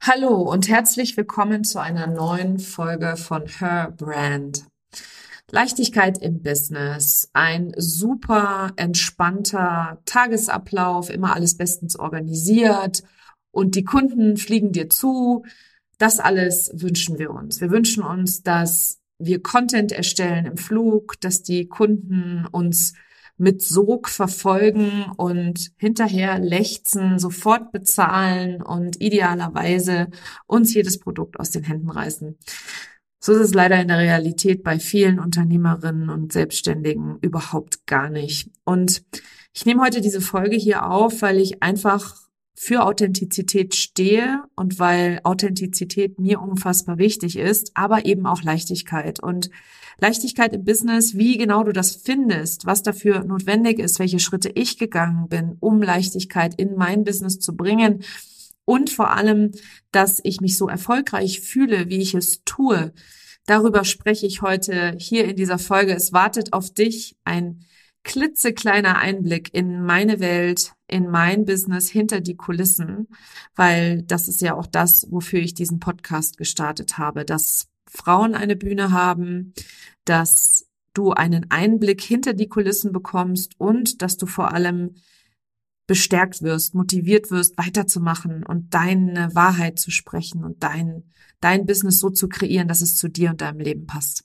Hallo und herzlich willkommen zu einer neuen Folge von Her Brand. Leichtigkeit im Business, ein super entspannter Tagesablauf, immer alles bestens organisiert und die Kunden fliegen dir zu. Das alles wünschen wir uns. Wir wünschen uns, dass wir Content erstellen im Flug, dass die Kunden uns mit Sog verfolgen und hinterher lechzen, sofort bezahlen und idealerweise uns jedes Produkt aus den Händen reißen. So ist es leider in der Realität bei vielen Unternehmerinnen und Selbstständigen überhaupt gar nicht. Und ich nehme heute diese Folge hier auf, weil ich einfach für Authentizität stehe und weil Authentizität mir unfassbar wichtig ist, aber eben auch Leichtigkeit. Und Leichtigkeit im Business, wie genau du das findest, was dafür notwendig ist, welche Schritte ich gegangen bin, um Leichtigkeit in mein Business zu bringen und vor allem, dass ich mich so erfolgreich fühle, wie ich es tue. Darüber spreche ich heute hier in dieser Folge. Es wartet auf dich ein klitzekleiner Einblick in meine Welt, in mein Business hinter die Kulissen, weil das ist ja auch das, wofür ich diesen Podcast gestartet habe, dass Frauen eine Bühne haben, dass du einen Einblick hinter die Kulissen bekommst und dass du vor allem bestärkt wirst, motiviert wirst, weiterzumachen und deine Wahrheit zu sprechen und dein, dein Business so zu kreieren, dass es zu dir und deinem Leben passt.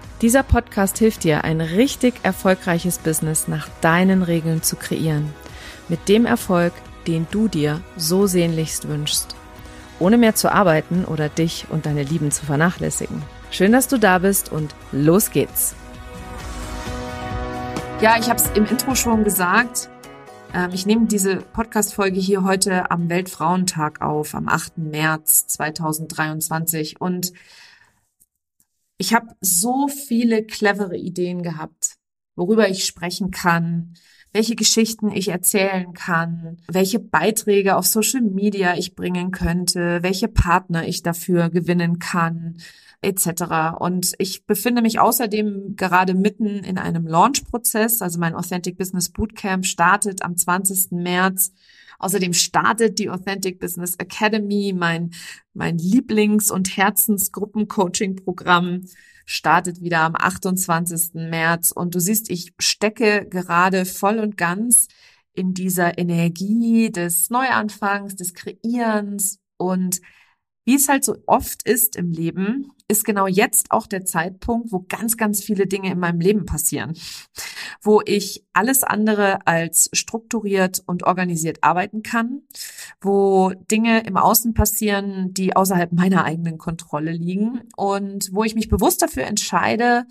Dieser Podcast hilft dir, ein richtig erfolgreiches Business nach deinen Regeln zu kreieren. Mit dem Erfolg, den du dir so sehnlichst wünschst. Ohne mehr zu arbeiten oder dich und deine Lieben zu vernachlässigen. Schön, dass du da bist und los geht's. Ja, ich habe es im Intro schon gesagt. Ähm, ich nehme diese Podcast-Folge hier heute am Weltfrauentag auf, am 8. März 2023. Und ich habe so viele clevere Ideen gehabt, worüber ich sprechen kann, welche Geschichten ich erzählen kann, welche Beiträge auf Social Media ich bringen könnte, welche Partner ich dafür gewinnen kann, etc. Und ich befinde mich außerdem gerade mitten in einem Launch-Prozess. Also mein Authentic Business Bootcamp startet am 20. März Außerdem startet die Authentic Business Academy, mein, mein Lieblings- und Herzensgruppen-Coaching-Programm startet wieder am 28. März. Und du siehst, ich stecke gerade voll und ganz in dieser Energie des Neuanfangs, des Kreierens und wie es halt so oft ist im Leben, ist genau jetzt auch der Zeitpunkt, wo ganz, ganz viele Dinge in meinem Leben passieren, wo ich alles andere als strukturiert und organisiert arbeiten kann, wo Dinge im Außen passieren, die außerhalb meiner eigenen Kontrolle liegen und wo ich mich bewusst dafür entscheide,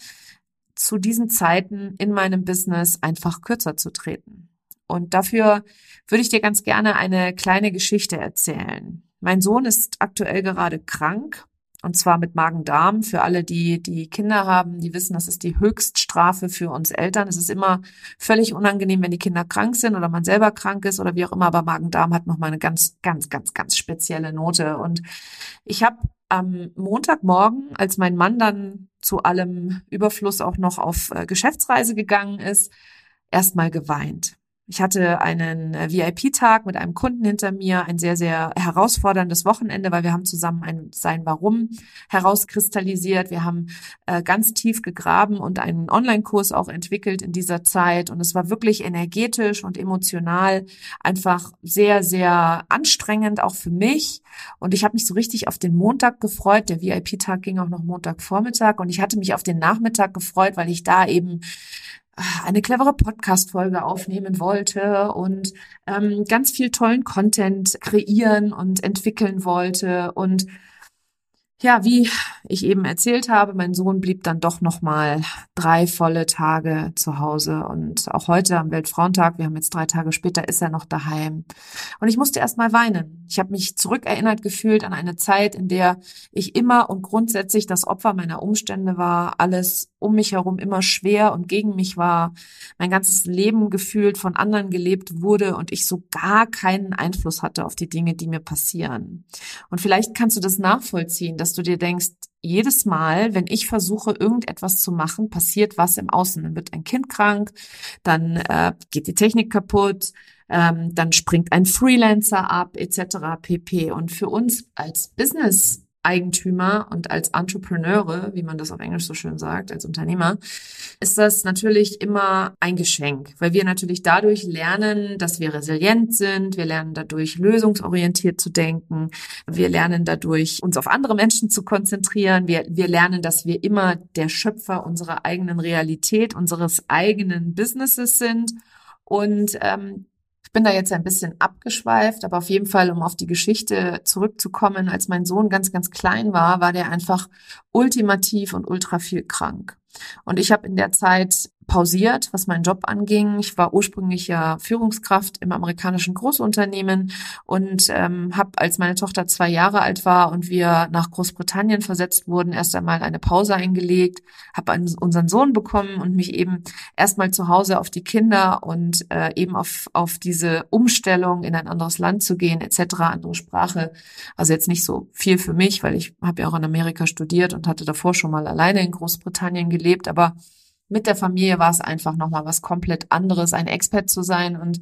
zu diesen Zeiten in meinem Business einfach kürzer zu treten. Und dafür würde ich dir ganz gerne eine kleine Geschichte erzählen. Mein Sohn ist aktuell gerade krank und zwar mit Magen-Darm. Für alle, die die Kinder haben, die wissen, das ist die Höchststrafe für uns Eltern. Es ist immer völlig unangenehm, wenn die Kinder krank sind oder man selber krank ist oder wie auch immer. Aber Magen-Darm hat nochmal eine ganz, ganz, ganz, ganz spezielle Note. Und ich habe am Montagmorgen, als mein Mann dann zu allem Überfluss auch noch auf äh, Geschäftsreise gegangen ist, erstmal geweint. Ich hatte einen äh, VIP-Tag mit einem Kunden hinter mir, ein sehr, sehr herausforderndes Wochenende, weil wir haben zusammen ein Sein Warum herauskristallisiert. Wir haben äh, ganz tief gegraben und einen Online-Kurs auch entwickelt in dieser Zeit. Und es war wirklich energetisch und emotional einfach sehr, sehr anstrengend, auch für mich. Und ich habe mich so richtig auf den Montag gefreut. Der VIP-Tag ging auch noch Montagvormittag. Und ich hatte mich auf den Nachmittag gefreut, weil ich da eben eine clevere Podcast-Folge aufnehmen wollte und ähm, ganz viel tollen Content kreieren und entwickeln wollte. Und ja, wie, ich eben erzählt habe, mein Sohn blieb dann doch noch mal drei volle Tage zu Hause und auch heute am Weltfrauentag, wir haben jetzt drei Tage später, ist er noch daheim. Und ich musste erst mal weinen. Ich habe mich zurückerinnert gefühlt an eine Zeit, in der ich immer und grundsätzlich das Opfer meiner Umstände war, alles um mich herum immer schwer und gegen mich war, mein ganzes Leben gefühlt von anderen gelebt wurde und ich so gar keinen Einfluss hatte auf die Dinge, die mir passieren. Und vielleicht kannst du das nachvollziehen, dass du dir denkst, jedes Mal, wenn ich versuche, irgendetwas zu machen, passiert was im Außen. Dann wird ein Kind krank, dann äh, geht die Technik kaputt, ähm, dann springt ein Freelancer ab, etc. pp. Und für uns als Business Eigentümer und als Entrepreneure, wie man das auf Englisch so schön sagt, als Unternehmer, ist das natürlich immer ein Geschenk, weil wir natürlich dadurch lernen, dass wir resilient sind, wir lernen dadurch lösungsorientiert zu denken, wir lernen dadurch uns auf andere Menschen zu konzentrieren, wir, wir lernen, dass wir immer der Schöpfer unserer eigenen Realität, unseres eigenen Businesses sind. Und ähm, ich bin da jetzt ein bisschen abgeschweift, aber auf jeden Fall, um auf die Geschichte zurückzukommen, als mein Sohn ganz, ganz klein war, war der einfach ultimativ und ultra viel krank. Und ich habe in der Zeit pausiert, was meinen Job anging. Ich war ursprünglich ja Führungskraft im amerikanischen Großunternehmen und ähm, habe, als meine Tochter zwei Jahre alt war und wir nach Großbritannien versetzt wurden, erst einmal eine Pause eingelegt, habe unseren Sohn bekommen und mich eben erstmal zu Hause auf die Kinder und äh, eben auf, auf diese Umstellung in ein anderes Land zu gehen, etc., andere Sprache. Also jetzt nicht so viel für mich, weil ich habe ja auch in Amerika studiert und hatte davor schon mal alleine in Großbritannien gelebt, aber mit der Familie war es einfach nochmal was komplett anderes, ein Expert zu sein. Und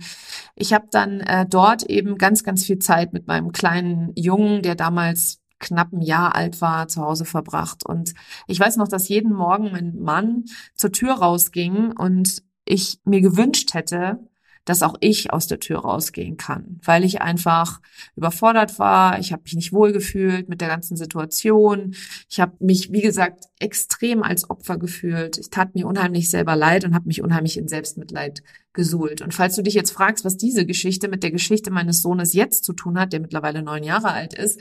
ich habe dann äh, dort eben ganz, ganz viel Zeit mit meinem kleinen Jungen, der damals knapp ein Jahr alt war, zu Hause verbracht. Und ich weiß noch, dass jeden Morgen mein Mann zur Tür rausging und ich mir gewünscht hätte, dass auch ich aus der Tür rausgehen kann, weil ich einfach überfordert war. Ich habe mich nicht wohlgefühlt mit der ganzen Situation. Ich habe mich, wie gesagt, extrem als Opfer gefühlt. Ich tat mir unheimlich selber leid und habe mich unheimlich in Selbstmitleid gesuhlt. Und falls du dich jetzt fragst, was diese Geschichte mit der Geschichte meines Sohnes jetzt zu tun hat, der mittlerweile neun Jahre alt ist,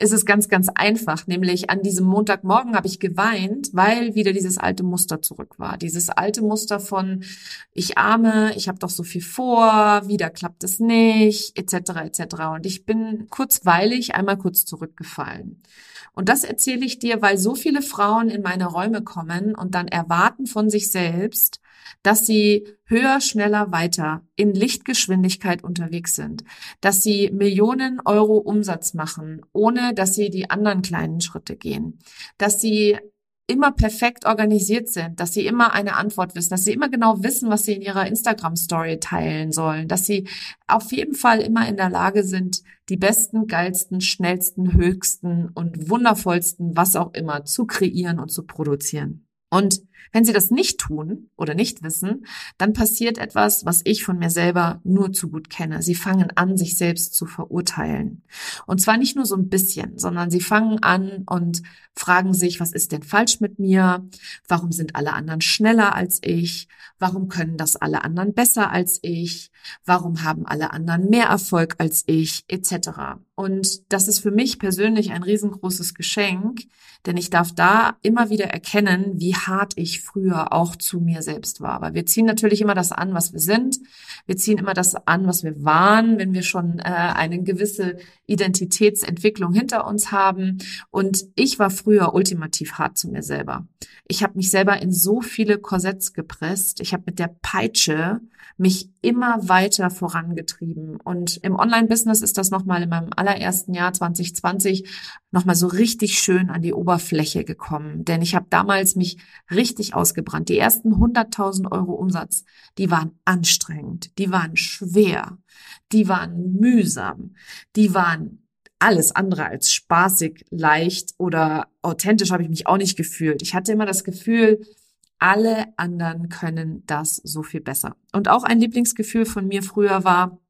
ist es ganz, ganz einfach. Nämlich an diesem Montagmorgen habe ich geweint, weil wieder dieses alte Muster zurück war. Dieses alte Muster von ich arme, ich habe doch so viel vor, wieder klappt es nicht, etc. etc. Und ich bin kurzweilig einmal kurz zurückgefallen. Und das erzähle ich dir, weil so viele Frauen in meine Räume kommen und dann erwarten von sich selbst, dass sie höher, schneller, weiter in Lichtgeschwindigkeit unterwegs sind, dass sie Millionen Euro Umsatz machen, ohne dass sie die anderen kleinen Schritte gehen, dass sie immer perfekt organisiert sind, dass sie immer eine Antwort wissen, dass sie immer genau wissen, was sie in ihrer Instagram-Story teilen sollen, dass sie auf jeden Fall immer in der Lage sind, die besten, geilsten, schnellsten, höchsten und wundervollsten, was auch immer, zu kreieren und zu produzieren. Und wenn sie das nicht tun oder nicht wissen, dann passiert etwas, was ich von mir selber nur zu gut kenne. Sie fangen an, sich selbst zu verurteilen. Und zwar nicht nur so ein bisschen, sondern sie fangen an und fragen sich, was ist denn falsch mit mir? Warum sind alle anderen schneller als ich? Warum können das alle anderen besser als ich? Warum haben alle anderen mehr Erfolg als ich? Etc. Und das ist für mich persönlich ein riesengroßes Geschenk, denn ich darf da immer wieder erkennen, wie hart ich früher auch zu mir selbst war. Weil wir ziehen natürlich immer das an, was wir sind. Wir ziehen immer das an, was wir waren, wenn wir schon äh, eine gewisse Identitätsentwicklung hinter uns haben. Und ich war früher ultimativ hart zu mir selber. Ich habe mich selber in so viele Korsetts gepresst. Ich habe mit der Peitsche mich immer weiter vorangetrieben. Und im Online-Business ist das nochmal in meinem allerersten Jahr 2020 nochmal so richtig schön an die Oberfläche gekommen. Denn ich habe damals mich richtig ausgebrannt. Die ersten 100.000 Euro Umsatz, die waren anstrengend, die waren schwer, die waren mühsam, die waren alles andere als spaßig, leicht oder authentisch habe ich mich auch nicht gefühlt. Ich hatte immer das Gefühl, alle anderen können das so viel besser. Und auch ein Lieblingsgefühl von mir früher war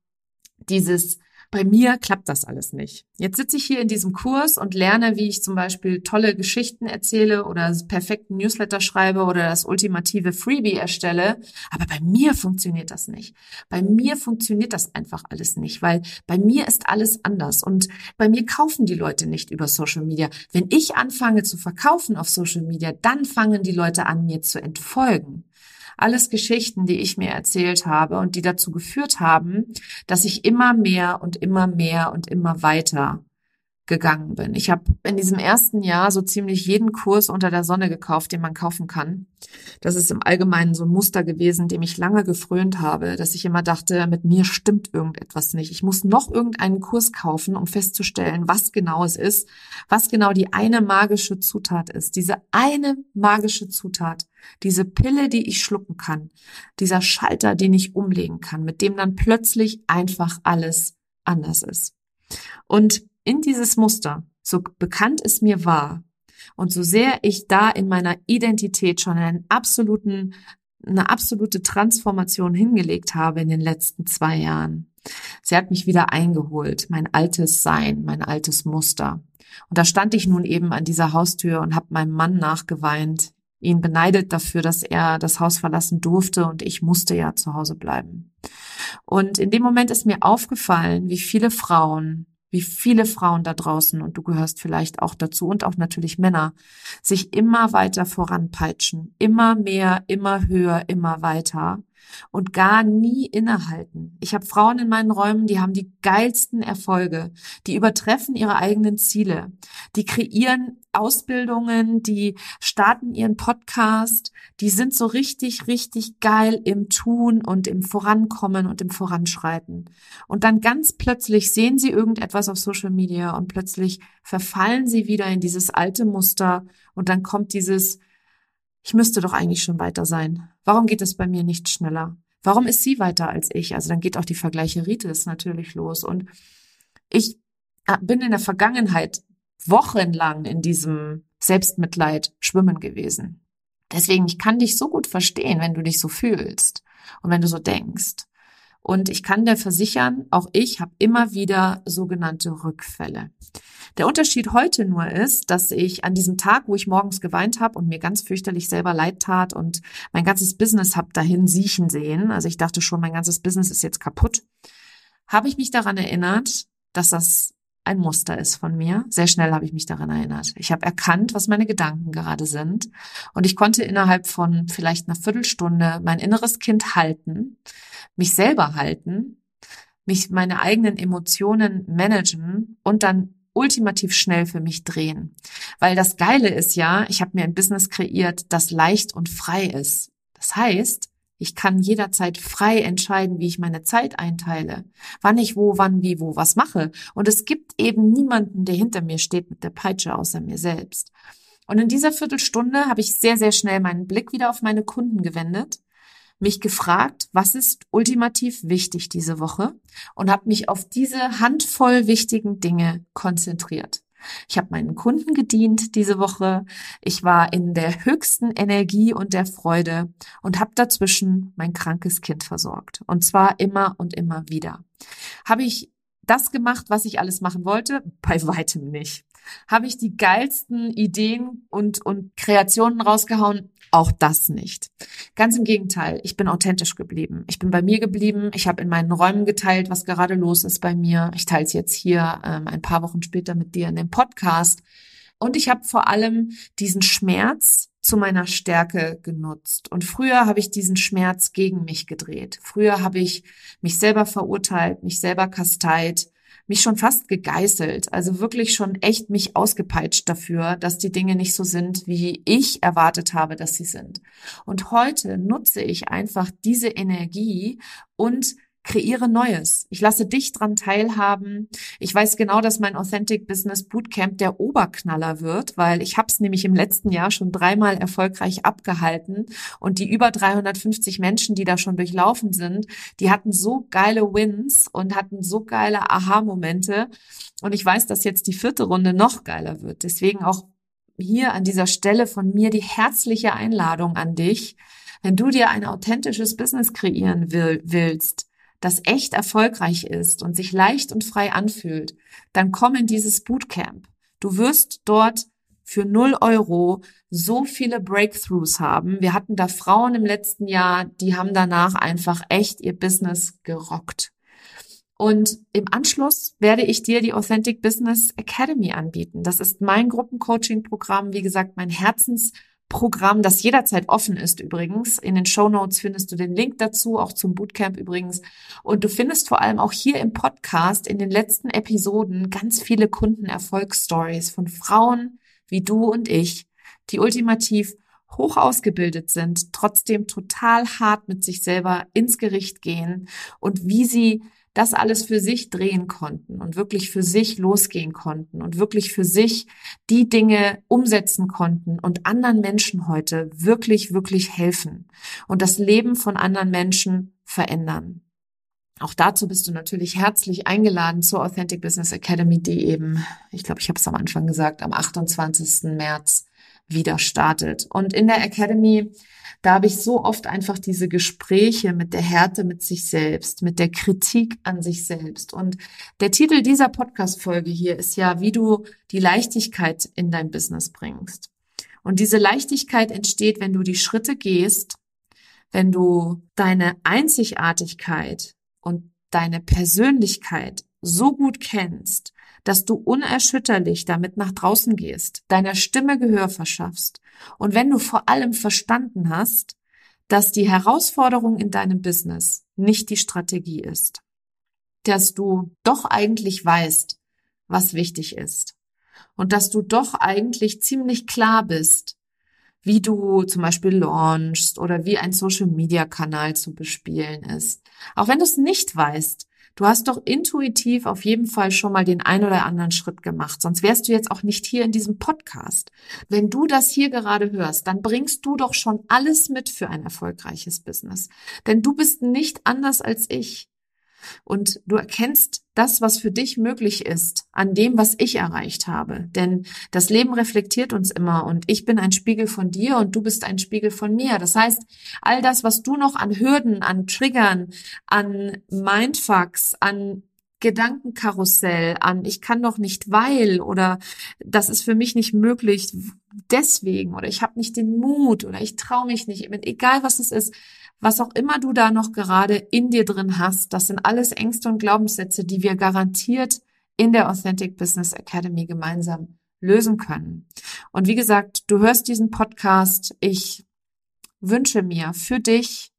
dieses bei mir klappt das alles nicht. Jetzt sitze ich hier in diesem Kurs und lerne, wie ich zum Beispiel tolle Geschichten erzähle oder perfekten Newsletter schreibe oder das ultimative Freebie erstelle. Aber bei mir funktioniert das nicht. Bei mir funktioniert das einfach alles nicht, weil bei mir ist alles anders und bei mir kaufen die Leute nicht über Social Media. Wenn ich anfange zu verkaufen auf Social Media, dann fangen die Leute an, mir zu entfolgen. Alles Geschichten, die ich mir erzählt habe und die dazu geführt haben, dass ich immer mehr und immer mehr und immer weiter gegangen bin. Ich habe in diesem ersten Jahr so ziemlich jeden Kurs unter der Sonne gekauft, den man kaufen kann. Das ist im Allgemeinen so ein Muster gewesen, dem ich lange gefrönt habe, dass ich immer dachte, mit mir stimmt irgendetwas nicht. Ich muss noch irgendeinen Kurs kaufen, um festzustellen, was genau es ist, was genau die eine magische Zutat ist. Diese eine magische Zutat, diese Pille, die ich schlucken kann, dieser Schalter, den ich umlegen kann, mit dem dann plötzlich einfach alles anders ist. Und in dieses Muster, so bekannt es mir war und so sehr ich da in meiner Identität schon einen absoluten, eine absolute Transformation hingelegt habe in den letzten zwei Jahren. Sie hat mich wieder eingeholt, mein altes Sein, mein altes Muster. Und da stand ich nun eben an dieser Haustür und habe meinem Mann nachgeweint, ihn beneidet dafür, dass er das Haus verlassen durfte und ich musste ja zu Hause bleiben. Und in dem Moment ist mir aufgefallen, wie viele Frauen wie viele Frauen da draußen, und du gehörst vielleicht auch dazu, und auch natürlich Männer, sich immer weiter voranpeitschen, immer mehr, immer höher, immer weiter und gar nie innehalten. Ich habe Frauen in meinen Räumen, die haben die geilsten Erfolge, die übertreffen ihre eigenen Ziele, die kreieren Ausbildungen, die starten ihren Podcast, die sind so richtig, richtig geil im Tun und im Vorankommen und im Voranschreiten. Und dann ganz plötzlich sehen sie irgendetwas auf Social Media und plötzlich verfallen sie wieder in dieses alte Muster und dann kommt dieses ich müsste doch eigentlich schon weiter sein. Warum geht es bei mir nicht schneller? Warum ist sie weiter als ich? Also dann geht auch die Vergleicheritis natürlich los. Und ich äh, bin in der Vergangenheit wochenlang in diesem Selbstmitleid schwimmen gewesen. Deswegen, ich kann dich so gut verstehen, wenn du dich so fühlst und wenn du so denkst. Und ich kann dir versichern, auch ich habe immer wieder sogenannte Rückfälle. Der Unterschied heute nur ist, dass ich an diesem Tag, wo ich morgens geweint habe und mir ganz fürchterlich selber leid tat und mein ganzes Business hab dahin siechen sehen, also ich dachte schon, mein ganzes Business ist jetzt kaputt, habe ich mich daran erinnert, dass das ein Muster ist von mir. Sehr schnell habe ich mich daran erinnert. Ich habe erkannt, was meine Gedanken gerade sind und ich konnte innerhalb von vielleicht einer Viertelstunde mein inneres Kind halten, mich selber halten, mich meine eigenen Emotionen managen und dann ultimativ schnell für mich drehen. Weil das Geile ist ja, ich habe mir ein Business kreiert, das leicht und frei ist. Das heißt, ich kann jederzeit frei entscheiden, wie ich meine Zeit einteile, wann ich wo, wann, wie, wo was mache. Und es gibt eben niemanden, der hinter mir steht mit der Peitsche außer mir selbst. Und in dieser Viertelstunde habe ich sehr, sehr schnell meinen Blick wieder auf meine Kunden gewendet mich gefragt, was ist ultimativ wichtig diese Woche und habe mich auf diese Handvoll wichtigen Dinge konzentriert. Ich habe meinen Kunden gedient diese Woche. Ich war in der höchsten Energie und der Freude und habe dazwischen mein krankes Kind versorgt. Und zwar immer und immer wieder. Habe ich das gemacht, was ich alles machen wollte? Bei weitem nicht. Habe ich die geilsten Ideen und, und Kreationen rausgehauen? Auch das nicht. Ganz im Gegenteil, ich bin authentisch geblieben. Ich bin bei mir geblieben. Ich habe in meinen Räumen geteilt, was gerade los ist bei mir. Ich teile es jetzt hier ähm, ein paar Wochen später mit dir in dem Podcast. Und ich habe vor allem diesen Schmerz zu meiner Stärke genutzt. Und früher habe ich diesen Schmerz gegen mich gedreht. Früher habe ich mich selber verurteilt, mich selber kasteit, mich schon fast gegeißelt, also wirklich schon echt mich ausgepeitscht dafür, dass die Dinge nicht so sind, wie ich erwartet habe, dass sie sind. Und heute nutze ich einfach diese Energie und kreiere Neues. Ich lasse dich dran teilhaben. Ich weiß genau, dass mein Authentic Business Bootcamp der Oberknaller wird, weil ich habe es nämlich im letzten Jahr schon dreimal erfolgreich abgehalten und die über 350 Menschen, die da schon durchlaufen sind, die hatten so geile Wins und hatten so geile Aha-Momente und ich weiß, dass jetzt die vierte Runde noch geiler wird. Deswegen auch hier an dieser Stelle von mir die herzliche Einladung an dich, wenn du dir ein authentisches Business kreieren will, willst, das echt erfolgreich ist und sich leicht und frei anfühlt, dann komm in dieses Bootcamp. Du wirst dort für null Euro so viele Breakthroughs haben. Wir hatten da Frauen im letzten Jahr, die haben danach einfach echt ihr Business gerockt. Und im Anschluss werde ich dir die Authentic Business Academy anbieten. Das ist mein Gruppencoaching-Programm, wie gesagt, mein Herzensprogramm, das jederzeit offen ist übrigens. In den Show Notes findest du den Link dazu, auch zum Bootcamp übrigens. Und du findest vor allem auch hier im Podcast in den letzten Episoden ganz viele Kundenerfolgsstories von Frauen wie du und ich, die ultimativ hoch ausgebildet sind, trotzdem total hart mit sich selber ins Gericht gehen und wie sie das alles für sich drehen konnten und wirklich für sich losgehen konnten und wirklich für sich die Dinge umsetzen konnten und anderen Menschen heute wirklich, wirklich helfen und das Leben von anderen Menschen verändern. Auch dazu bist du natürlich herzlich eingeladen zur Authentic Business Academy, die eben, ich glaube, ich habe es am Anfang gesagt, am 28. März wieder startet. Und in der Academy da habe ich so oft einfach diese Gespräche mit der Härte mit sich selbst, mit der Kritik an sich selbst. Und der Titel dieser Podcast-Folge hier ist ja, wie du die Leichtigkeit in dein Business bringst. Und diese Leichtigkeit entsteht, wenn du die Schritte gehst, wenn du deine Einzigartigkeit und deine Persönlichkeit so gut kennst, dass du unerschütterlich damit nach draußen gehst, deiner Stimme Gehör verschaffst und wenn du vor allem verstanden hast, dass die Herausforderung in deinem Business nicht die Strategie ist, dass du doch eigentlich weißt, was wichtig ist und dass du doch eigentlich ziemlich klar bist, wie du zum Beispiel launchst oder wie ein Social-Media-Kanal zu bespielen ist. Auch wenn du es nicht weißt, Du hast doch intuitiv auf jeden Fall schon mal den ein oder anderen Schritt gemacht, sonst wärst du jetzt auch nicht hier in diesem Podcast. Wenn du das hier gerade hörst, dann bringst du doch schon alles mit für ein erfolgreiches Business. Denn du bist nicht anders als ich. Und du erkennst das, was für dich möglich ist, an dem, was ich erreicht habe. Denn das Leben reflektiert uns immer und ich bin ein Spiegel von dir und du bist ein Spiegel von mir. Das heißt, all das, was du noch an Hürden, an Triggern, an Mindfucks, an Gedankenkarussell an, ich kann doch nicht weil oder das ist für mich nicht möglich deswegen oder ich habe nicht den Mut oder ich traue mich nicht, egal was es ist, was auch immer du da noch gerade in dir drin hast, das sind alles Ängste und Glaubenssätze, die wir garantiert in der Authentic Business Academy gemeinsam lösen können. Und wie gesagt, du hörst diesen Podcast. Ich wünsche mir für dich,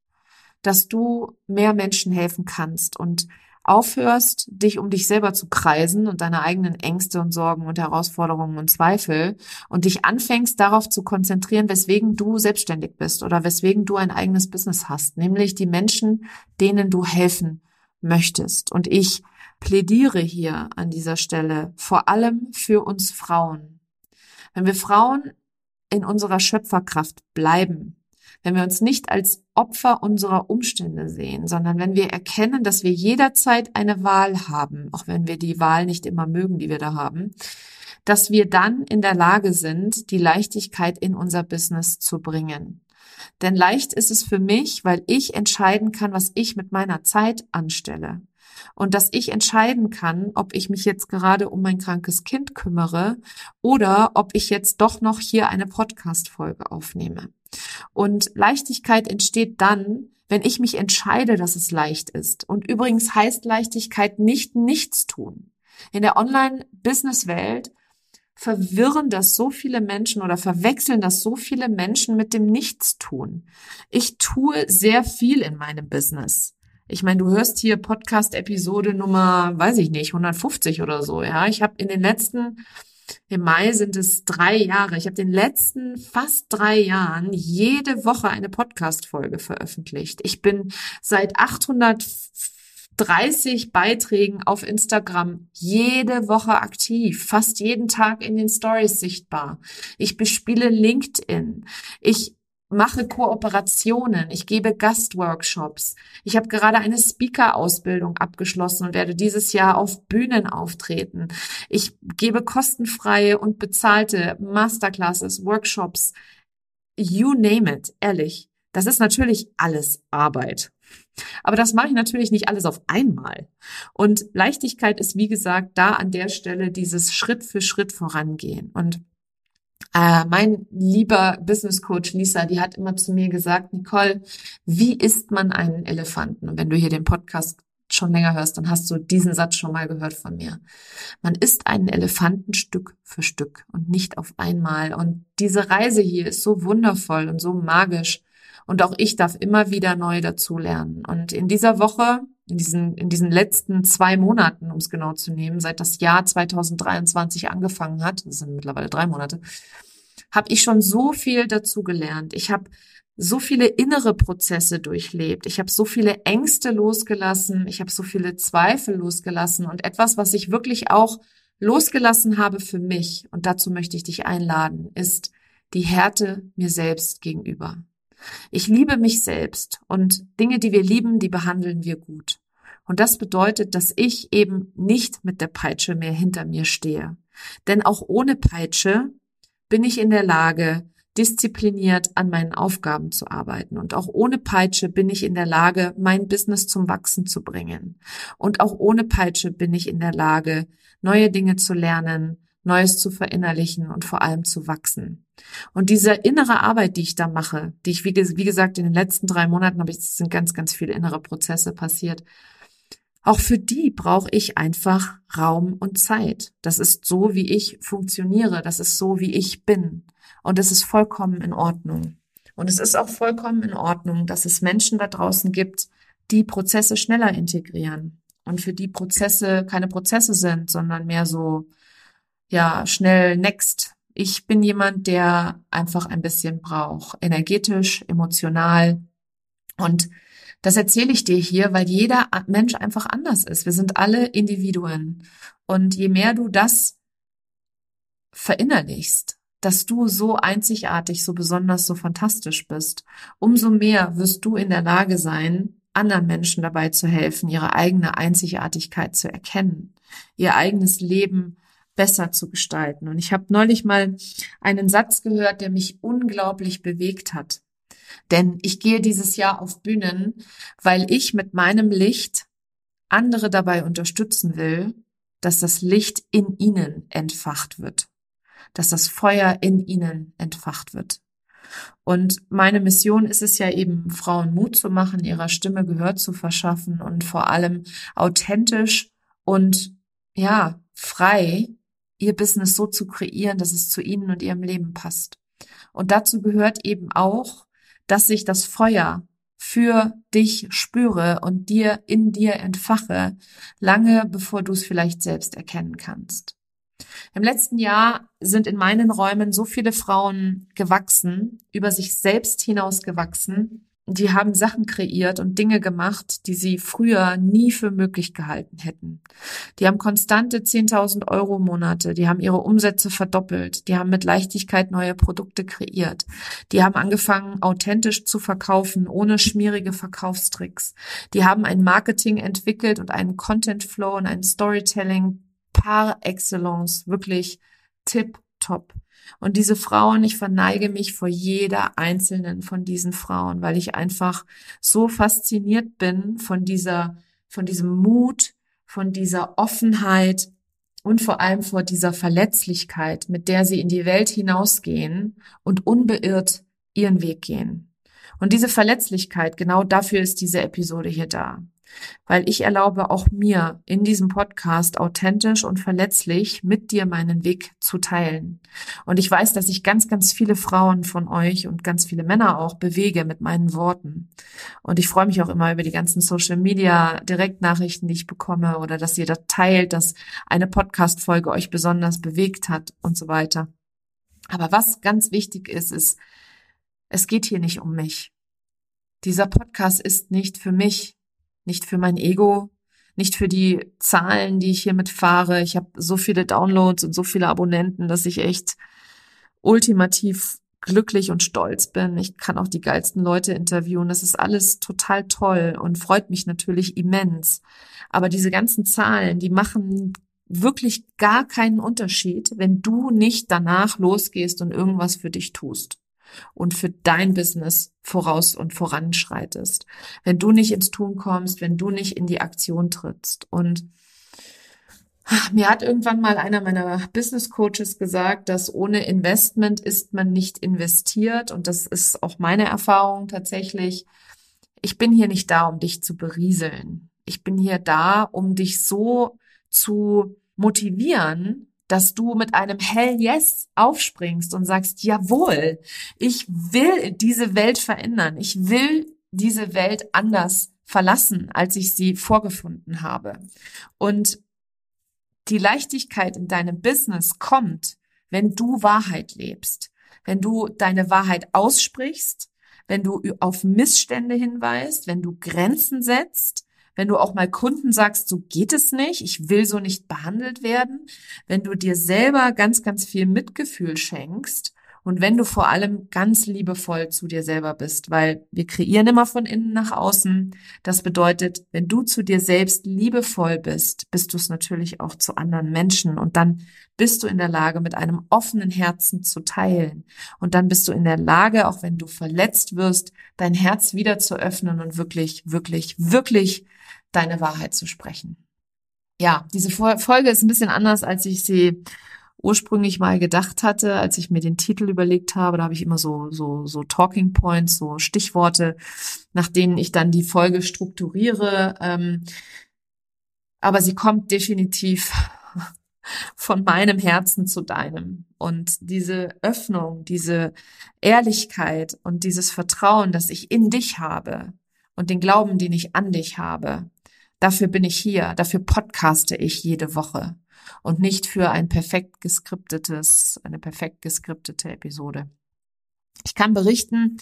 dass du mehr Menschen helfen kannst und aufhörst, dich um dich selber zu kreisen und deine eigenen Ängste und Sorgen und Herausforderungen und Zweifel und dich anfängst darauf zu konzentrieren, weswegen du selbstständig bist oder weswegen du ein eigenes Business hast, nämlich die Menschen, denen du helfen möchtest. Und ich plädiere hier an dieser Stelle vor allem für uns Frauen. Wenn wir Frauen in unserer Schöpferkraft bleiben, wenn wir uns nicht als Opfer unserer Umstände sehen, sondern wenn wir erkennen, dass wir jederzeit eine Wahl haben, auch wenn wir die Wahl nicht immer mögen, die wir da haben, dass wir dann in der Lage sind, die Leichtigkeit in unser Business zu bringen. Denn leicht ist es für mich, weil ich entscheiden kann, was ich mit meiner Zeit anstelle. Und dass ich entscheiden kann, ob ich mich jetzt gerade um mein krankes Kind kümmere oder ob ich jetzt doch noch hier eine Podcast-Folge aufnehme. Und Leichtigkeit entsteht dann, wenn ich mich entscheide, dass es leicht ist. Und übrigens heißt Leichtigkeit nicht nichts tun. In der Online-Business-Welt verwirren das so viele Menschen oder verwechseln das so viele Menschen mit dem Nichtstun. Ich tue sehr viel in meinem Business. Ich meine, du hörst hier Podcast-Episode Nummer, weiß ich nicht, 150 oder so. Ja, ich habe in den letzten im Mai sind es drei Jahre. Ich habe den letzten fast drei Jahren jede Woche eine Podcast-Folge veröffentlicht. Ich bin seit 830 Beiträgen auf Instagram jede Woche aktiv, fast jeden Tag in den Stories sichtbar. Ich bespiele LinkedIn. Ich mache Kooperationen, ich gebe Gastworkshops. Ich habe gerade eine Speaker-Ausbildung abgeschlossen und werde dieses Jahr auf Bühnen auftreten. Ich gebe kostenfreie und bezahlte Masterclasses, Workshops, you name it, ehrlich. Das ist natürlich alles Arbeit. Aber das mache ich natürlich nicht alles auf einmal. Und Leichtigkeit ist, wie gesagt, da an der Stelle dieses Schritt für Schritt vorangehen. Und äh, mein lieber Business Coach Lisa, die hat immer zu mir gesagt, Nicole, wie isst man einen Elefanten? Und wenn du hier den Podcast schon länger hörst, dann hast du diesen Satz schon mal gehört von mir. Man isst einen Elefanten Stück für Stück und nicht auf einmal. Und diese Reise hier ist so wundervoll und so magisch. Und auch ich darf immer wieder neu dazulernen. Und in dieser Woche, in diesen, in diesen letzten zwei Monaten, um es genau zu nehmen, seit das Jahr 2023 angefangen hat, das sind mittlerweile drei Monate, habe ich schon so viel dazu gelernt. Ich habe so viele innere Prozesse durchlebt. Ich habe so viele Ängste losgelassen. Ich habe so viele Zweifel losgelassen. Und etwas, was ich wirklich auch losgelassen habe für mich, und dazu möchte ich dich einladen, ist die Härte mir selbst gegenüber. Ich liebe mich selbst und Dinge, die wir lieben, die behandeln wir gut. Und das bedeutet, dass ich eben nicht mit der Peitsche mehr hinter mir stehe. Denn auch ohne Peitsche bin ich in der Lage, diszipliniert an meinen Aufgaben zu arbeiten. Und auch ohne Peitsche bin ich in der Lage, mein Business zum Wachsen zu bringen. Und auch ohne Peitsche bin ich in der Lage, neue Dinge zu lernen, Neues zu verinnerlichen und vor allem zu wachsen. Und diese innere Arbeit, die ich da mache, die ich, wie, gesagt, in den letzten drei Monaten habe ich, sind ganz, ganz viele innere Prozesse passiert. Auch für die brauche ich einfach Raum und Zeit. Das ist so, wie ich funktioniere. Das ist so, wie ich bin. Und es ist vollkommen in Ordnung. Und es ist auch vollkommen in Ordnung, dass es Menschen da draußen gibt, die Prozesse schneller integrieren und für die Prozesse keine Prozesse sind, sondern mehr so, ja, schnell next. Ich bin jemand, der einfach ein bisschen braucht, energetisch, emotional. Und das erzähle ich dir hier, weil jeder Mensch einfach anders ist. Wir sind alle Individuen. Und je mehr du das verinnerlichst, dass du so einzigartig, so besonders, so fantastisch bist, umso mehr wirst du in der Lage sein, anderen Menschen dabei zu helfen, ihre eigene Einzigartigkeit zu erkennen, ihr eigenes Leben besser zu gestalten. Und ich habe neulich mal einen Satz gehört, der mich unglaublich bewegt hat. Denn ich gehe dieses Jahr auf Bühnen, weil ich mit meinem Licht andere dabei unterstützen will, dass das Licht in ihnen entfacht wird dass das Feuer in ihnen entfacht wird. Und meine Mission ist es ja eben, Frauen Mut zu machen, ihrer Stimme Gehör zu verschaffen und vor allem authentisch und ja, frei ihr Business so zu kreieren, dass es zu ihnen und ihrem Leben passt. Und dazu gehört eben auch, dass sich das Feuer für dich spüre und dir in dir entfache, lange bevor du es vielleicht selbst erkennen kannst. Im letzten Jahr sind in meinen Räumen so viele Frauen gewachsen, über sich selbst hinaus gewachsen. Die haben Sachen kreiert und Dinge gemacht, die sie früher nie für möglich gehalten hätten. Die haben konstante 10.000 Euro Monate, die haben ihre Umsätze verdoppelt, die haben mit Leichtigkeit neue Produkte kreiert, die haben angefangen, authentisch zu verkaufen, ohne schmierige Verkaufstricks. Die haben ein Marketing entwickelt und einen Content Flow und ein Storytelling par excellence, wirklich tip top. Und diese Frauen, ich verneige mich vor jeder einzelnen von diesen Frauen, weil ich einfach so fasziniert bin von dieser, von diesem Mut, von dieser Offenheit und vor allem vor dieser Verletzlichkeit, mit der sie in die Welt hinausgehen und unbeirrt ihren Weg gehen. Und diese Verletzlichkeit, genau dafür ist diese Episode hier da weil ich erlaube auch mir in diesem Podcast authentisch und verletzlich mit dir meinen Weg zu teilen. Und ich weiß, dass ich ganz, ganz viele Frauen von euch und ganz viele Männer auch bewege mit meinen Worten. Und ich freue mich auch immer über die ganzen Social Media Direktnachrichten, die ich bekomme oder dass ihr da teilt, dass eine Podcast-Folge euch besonders bewegt hat und so weiter. Aber was ganz wichtig ist, ist, es geht hier nicht um mich. Dieser Podcast ist nicht für mich, nicht für mein Ego, nicht für die Zahlen, die ich hiermit fahre. Ich habe so viele Downloads und so viele Abonnenten, dass ich echt ultimativ glücklich und stolz bin. Ich kann auch die geilsten Leute interviewen. Das ist alles total toll und freut mich natürlich immens. Aber diese ganzen Zahlen, die machen wirklich gar keinen Unterschied, wenn du nicht danach losgehst und irgendwas für dich tust. Und für dein Business voraus und voranschreitest. Wenn du nicht ins Tun kommst, wenn du nicht in die Aktion trittst. Und mir hat irgendwann mal einer meiner Business Coaches gesagt, dass ohne Investment ist man nicht investiert. Und das ist auch meine Erfahrung tatsächlich. Ich bin hier nicht da, um dich zu berieseln. Ich bin hier da, um dich so zu motivieren, dass du mit einem Hell Yes aufspringst und sagst, jawohl, ich will diese Welt verändern. Ich will diese Welt anders verlassen, als ich sie vorgefunden habe. Und die Leichtigkeit in deinem Business kommt, wenn du Wahrheit lebst, wenn du deine Wahrheit aussprichst, wenn du auf Missstände hinweist, wenn du Grenzen setzt, wenn du auch mal Kunden sagst, so geht es nicht, ich will so nicht behandelt werden, wenn du dir selber ganz, ganz viel Mitgefühl schenkst und wenn du vor allem ganz liebevoll zu dir selber bist, weil wir kreieren immer von innen nach außen. Das bedeutet, wenn du zu dir selbst liebevoll bist, bist du es natürlich auch zu anderen Menschen und dann bist du in der Lage, mit einem offenen Herzen zu teilen. Und dann bist du in der Lage, auch wenn du verletzt wirst, dein Herz wieder zu öffnen und wirklich, wirklich, wirklich deine Wahrheit zu sprechen. Ja, diese Folge ist ein bisschen anders, als ich sie ursprünglich mal gedacht hatte, als ich mir den Titel überlegt habe. Da habe ich immer so, so, so Talking Points, so Stichworte, nach denen ich dann die Folge strukturiere. Ähm, aber sie kommt definitiv von meinem Herzen zu deinem. Und diese Öffnung, diese Ehrlichkeit und dieses Vertrauen, das ich in dich habe und den Glauben, den ich an dich habe, dafür bin ich hier, dafür podcaste ich jede Woche und nicht für ein perfekt geskriptetes, eine perfekt geskriptete Episode. Ich kann berichten,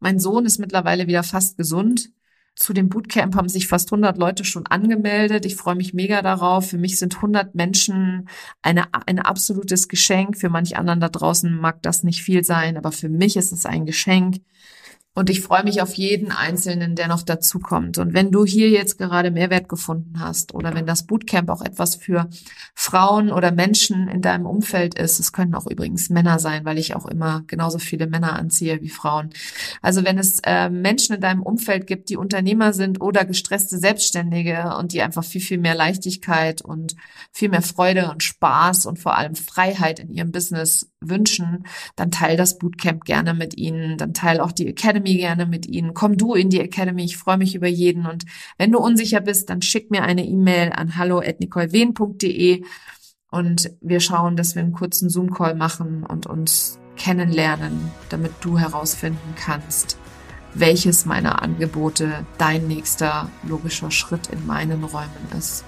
mein Sohn ist mittlerweile wieder fast gesund. Zu dem Bootcamp haben sich fast 100 Leute schon angemeldet. Ich freue mich mega darauf. Für mich sind 100 Menschen eine, ein absolutes Geschenk. Für manch anderen da draußen mag das nicht viel sein, aber für mich ist es ein Geschenk. Und ich freue mich auf jeden Einzelnen, der noch dazukommt. Und wenn du hier jetzt gerade Mehrwert gefunden hast oder wenn das Bootcamp auch etwas für Frauen oder Menschen in deinem Umfeld ist, es können auch übrigens Männer sein, weil ich auch immer genauso viele Männer anziehe wie Frauen. Also wenn es äh, Menschen in deinem Umfeld gibt, die Unternehmer sind oder gestresste Selbstständige und die einfach viel, viel mehr Leichtigkeit und viel mehr Freude und Spaß und vor allem Freiheit in ihrem Business wünschen, dann teil das Bootcamp gerne mit ihnen, dann teil auch die Academy Academy gerne mit Ihnen. Komm du in die Academy. Ich freue mich über jeden. Und wenn du unsicher bist, dann schick mir eine E-Mail an hallo@nicolewen.de und wir schauen, dass wir einen kurzen Zoom-Call machen und uns kennenlernen, damit du herausfinden kannst, welches meiner Angebote dein nächster logischer Schritt in meinen Räumen ist.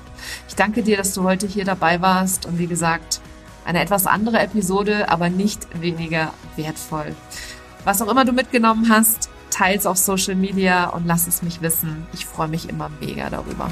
Ich danke dir, dass du heute hier dabei warst und wie gesagt, eine etwas andere Episode, aber nicht weniger wertvoll. Was auch immer du mitgenommen hast, teils auf Social Media und lass es mich wissen. Ich freue mich immer mega darüber.